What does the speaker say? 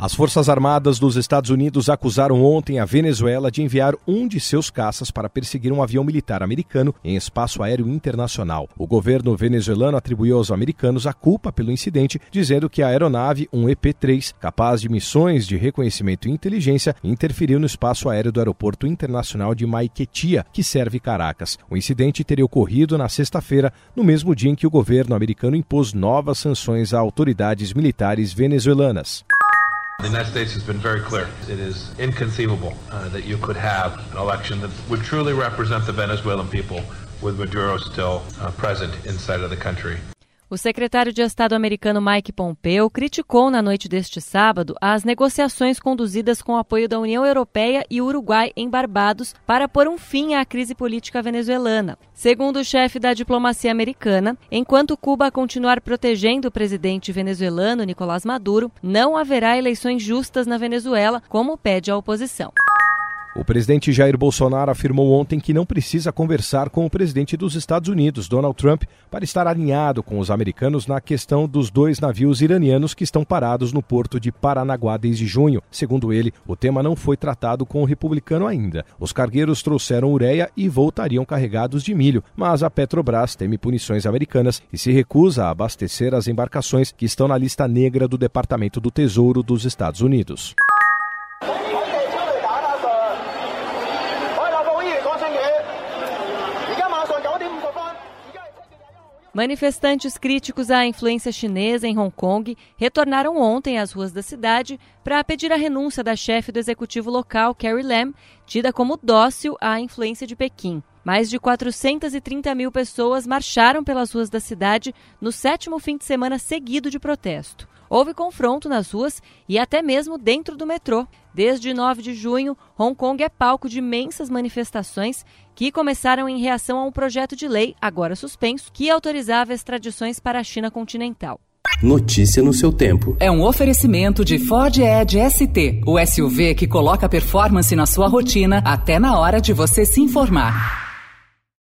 As Forças Armadas dos Estados Unidos acusaram ontem a Venezuela de enviar um de seus caças para perseguir um avião militar americano em espaço aéreo internacional. O governo venezuelano atribuiu aos americanos a culpa pelo incidente, dizendo que a aeronave, um EP-3, capaz de missões de reconhecimento e inteligência, interferiu no espaço aéreo do Aeroporto Internacional de Maiquetia, que serve Caracas. O incidente teria ocorrido na sexta-feira, no mesmo dia em que o governo americano impôs novas sanções a autoridades militares venezuelanas. The United States has been very clear. It is inconceivable uh, that you could have an election that would truly represent the Venezuelan people with Maduro still uh, present inside of the country. O secretário de Estado americano Mike Pompeo criticou na noite deste sábado as negociações conduzidas com o apoio da União Europeia e Uruguai em Barbados para pôr um fim à crise política venezuelana. Segundo o chefe da diplomacia americana, enquanto Cuba continuar protegendo o presidente venezuelano Nicolás Maduro, não haverá eleições justas na Venezuela, como pede a oposição. O presidente Jair Bolsonaro afirmou ontem que não precisa conversar com o presidente dos Estados Unidos, Donald Trump, para estar alinhado com os americanos na questão dos dois navios iranianos que estão parados no porto de Paranaguá desde junho. Segundo ele, o tema não foi tratado com o republicano ainda. Os cargueiros trouxeram ureia e voltariam carregados de milho, mas a Petrobras teme punições americanas e se recusa a abastecer as embarcações que estão na lista negra do Departamento do Tesouro dos Estados Unidos. Manifestantes críticos à influência chinesa em Hong Kong retornaram ontem às ruas da cidade para pedir a renúncia da chefe do executivo local, Carrie Lam, tida como dócil à influência de Pequim. Mais de 430 mil pessoas marcharam pelas ruas da cidade no sétimo fim de semana seguido de protesto. Houve confronto nas ruas e até mesmo dentro do metrô. Desde 9 de junho, Hong Kong é palco de imensas manifestações que começaram em reação a um projeto de lei, agora suspenso, que autorizava extradições para a China continental. Notícia no seu tempo. É um oferecimento de Ford Edge ST, o SUV que coloca performance na sua rotina até na hora de você se informar.